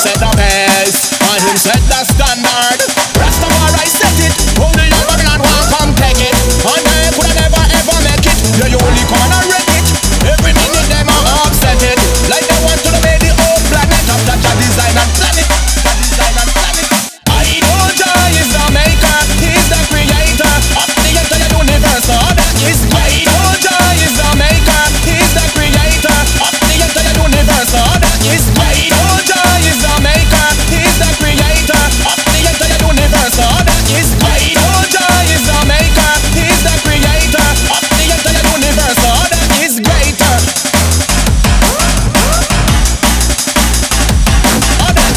said the best. I him said